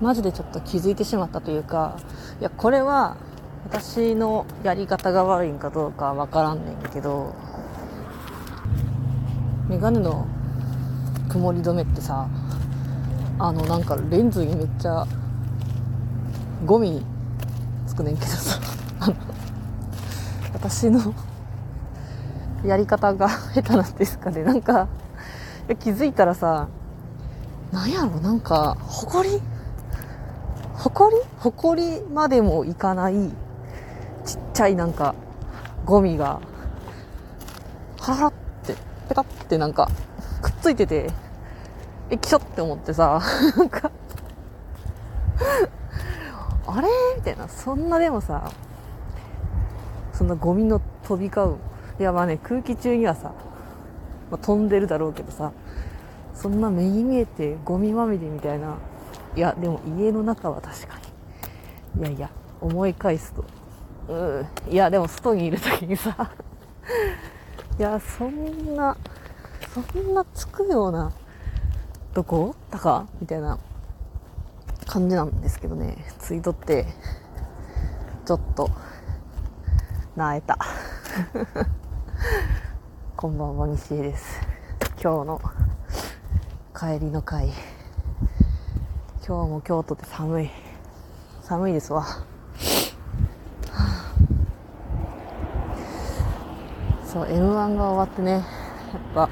マジでちょっと気づいてしまったというかいやこれは私のやり方が悪いんかどうかわからんねんけどメガネの曇り止めってさあのなんかレンズにめっちゃゴミつくねんけどさあの 私のやり方が下手なんですかね。なんか気づいたらさなんやろなんかほこりほこり？ほこりまでもいかない。ちっちゃいなんかゴミが。はらってペタってなんかくっついててえきしょって思ってさ なんか。あれ？みたいな。そんなでもさそんなゴミの飛び交う。いやまあね空気中にはさ、まあ、飛んでるだろうけどさそんな目に見えてゴミまみれみたいないやでも家の中は確かに。いやいや思い返すと。うん。いやでも外にいる時にさ。いやそんなそんなつくようなどこ？たかみたいな感じなんですけどね。ツイートってちょっとなえた。こんばんは西江です。今日の帰りの会今日も京都って寒い。寒いですわ。そう m 1が終わってねやっぱ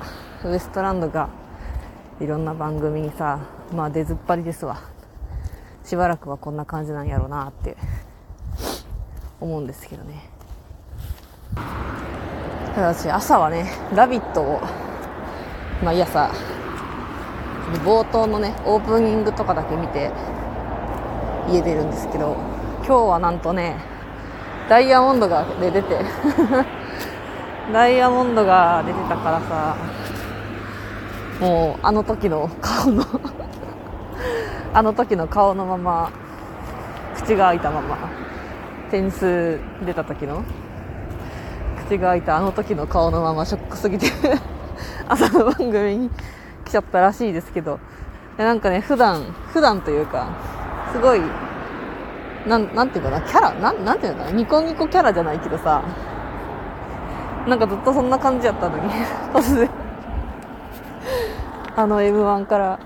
ウエストランドがいろんな番組にさまあ出ずっぱりですわ。しばらくはこんな感じなんやろうなって思うんですけどね。ただ私朝はね「ラビット!」を毎朝冒頭のねオープニングとかだけ見て家出るんですけど今日はなんとねダイヤモンドがで出て ダイヤモンドが出てたからさもうあの時の顔の あの時の顔のまま口が開いたまま点数出た時の口が開いたあの時の顔のままショックすぎて 朝の番組に来ちゃったらしいですけど。なんかね普段普段というかすごいなんなんていうかなキャラなんなんていうのかなニコニコキャラじゃないけどさ。なんかずっとそんな感じやったのに。突然。あの m 1から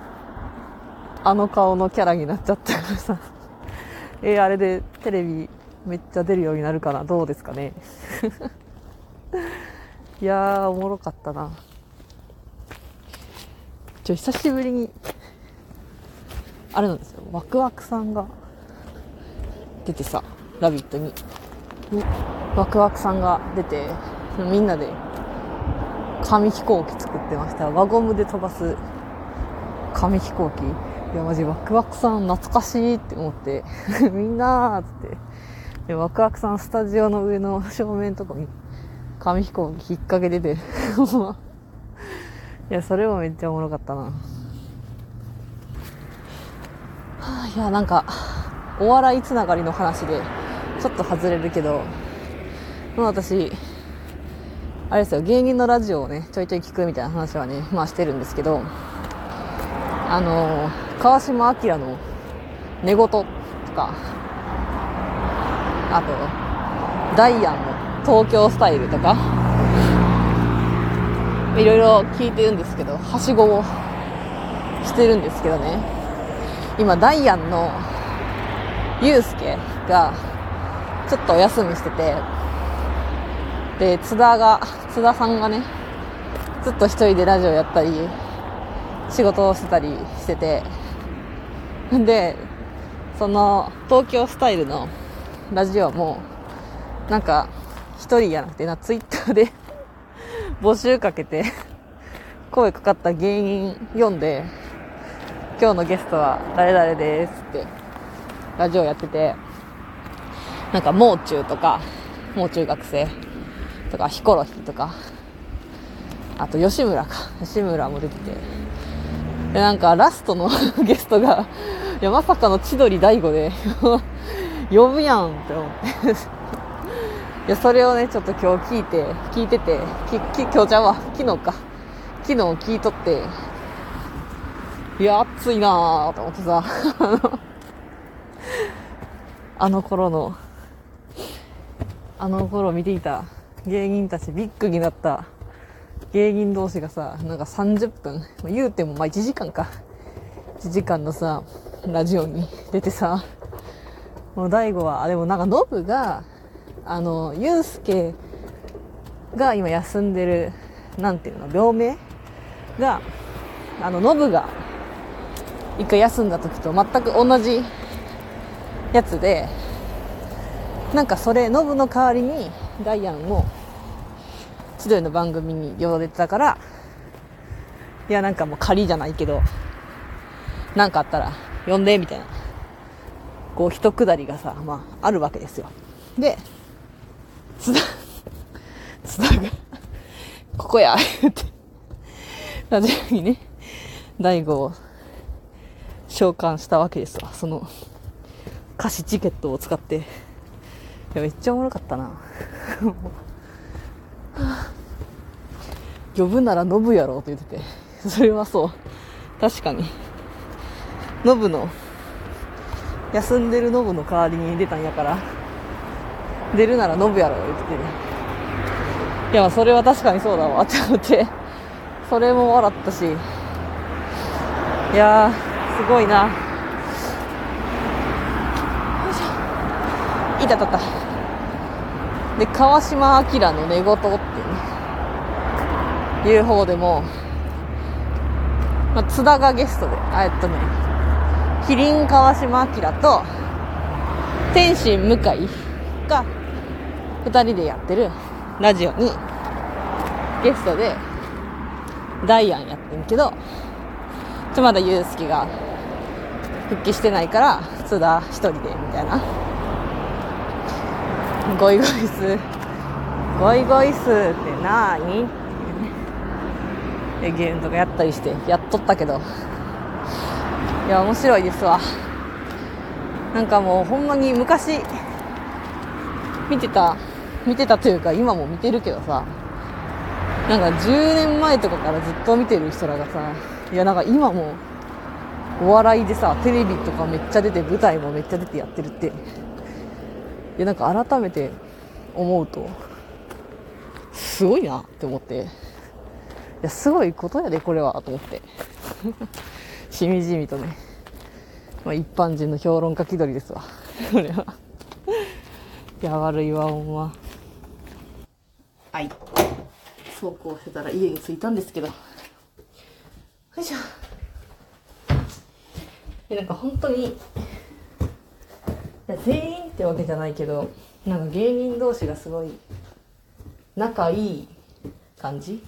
あの顔のキャラになっちゃったからさ。えー、あれでテレビめっちゃ出るようになるかなどうですかね。いやーおもろかったな。ちょ久しぶりにあれなんですよ。ワクワクさんが出てさ「ラビット!」に。ワクワクさんが出てみんなで紙飛行機作ってました。輪ゴムで飛ばす。紙飛行機。いやマジワクワクさん懐かしいって思って。みんなーっつって。でワクワクさんスタジオの上の正面とかに紙飛行機引っ掛けてて いやそれもめっちゃおもろかったな、はあ、いやなんかお笑いつながりの話でちょっと外れるけどもう私あれですよ芸人のラジオをねちょいちょい聞くみたいな話はねまあしてるんですけどあの川島明の寝言とかあとダイアンの東京スタイルとかいろいろ聞いてるんですけどはしごをしてるんですけどね。今ダイアンのユうスケがちょっとお休みしててで津田が津田さんがねずっと一人でラジオやったり仕事をしてたりしててでその東京スタイルのラジオもなんか一人やなくてなツイッターで募集かけて 声かかった芸人読んで今日のゲストは誰々ですってラジオやっててなんかもう中とかもう中学生とかヒコロヒーとかあと吉村か。吉村も出ててでなんかラストの ゲストがいやまさかの千鳥大悟で 呼ぶやんって思って。いやそれをねちょっと今日聞いて聞いててきき今日ちゃんは昨日か。昨日聞いとって。いや暑いなぁと思ってさ。あの頃の、あの頃見ていた。芸人たち、ビッグになった。芸人同士がさ、なんか30分、言うてもまあ1時間か。1時間のさ、ラジオに出てさ、もう大悟は、あ、でもなんかノブが、あの、ユうスケが今休んでる、なんていうの、病名が、あの、ノブが一回休んだ時と全く同じやつで、なんかそれ、ノブの代わりにダイアンを千鳥の番組に呼ばれてたから、いやなんかもう仮じゃないけど、なんかあったら呼んで、みたいな。こう一くだりがさ、まああるわけですよ。で、津田、津田が、こや、言って、ラジオにね、大悟を召喚したわけですわ。その、歌詞チケットを使って。いや、めっちゃおもろかったな。呼ぶならノブやろって言ってて。それはそう。確かに。ノブの、休んでるノブの代わりに出たんやから、出るならノブやろ言ってて。いや、それは確かにそうだわ。って思って、それも笑ったし、いやー、すごいな。よ。いしょ。いたたた。で、川島明の寝言っていうね、いう方でも、まあ、津田がゲストであ、えっとね、麒麟川島明と、天心向井が、二人でやってるラジオに、ゲストで、ダイアンやってんけど、ちょまだユうスケが復帰してないから、津田一人で、みたいな。ゴイゴイス、ゴイゴイスってなーにってね。ゲームとかやったりして、やっとったけど。いや、面白いですわ。なんかもうほんまに昔、見てた、見てたというか今も見てるけどさ、なんか10年前とかからずっと見てる人らがさ、いやなんか今もお笑いでさ、テレビとかめっちゃ出て、舞台もめっちゃ出てやってるって、いやなんか改めて思うと、すごいなって思って、いやすごいことやでこれはと思って。しみじみとね、まあ、一般人の評論家気取りですわ。これは。い や、悪いわ、ほんま。はい。走行してたら家に着いたんですけど。よいしょ。で、なんか本当に、いや、全員ってわけじゃないけど、なんか芸人同士がすごい仲いい感じ？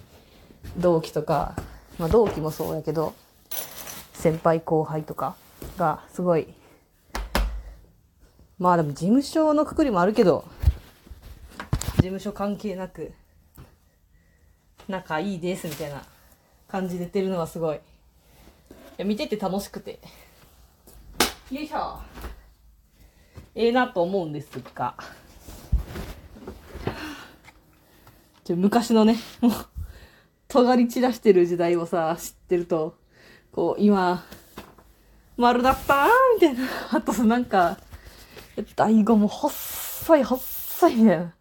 同期とか、まあ同期もそうやけど、先輩後輩とかがすごい、まあでも事務所のくくりもあるけど、務所関係なく、仲いいですみたいな感じで出てるのはすごい。いや、見てて楽しくて。よいしょ。ええなと思うんですが。ちょ昔のね、もう、尖り散らしてる時代をさ、知ってると、こう、今、丸だったなみたいな。あと、なんか、大悟も細い、細いみたいな。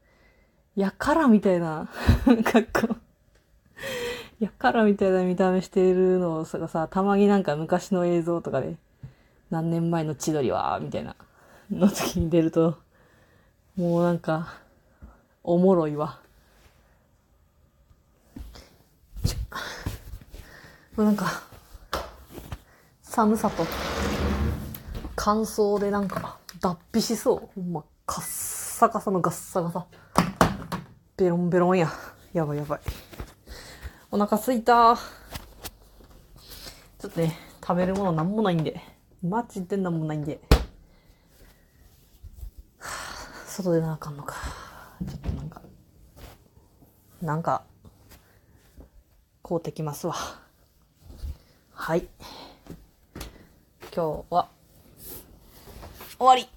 やからみたいな 格好。やからみたいな見た目しているのをさ、たまになんか昔の映像とかで、何年前の千鳥は、みたいな、の時に出ると、もうなんか、おもろいわ。もうなんか、寒さと乾燥でなんか脱皮しそう。ほんま、カッサカサのガッサガサ。ベロンベロンや。やばいやばい。お腹すいた。ちょっとね、食べるものなんもないんで。マジでなんもないんで。外でなあかんのか。ちょっとなんか、なんか、買うてきますわ。はい。今日は終わり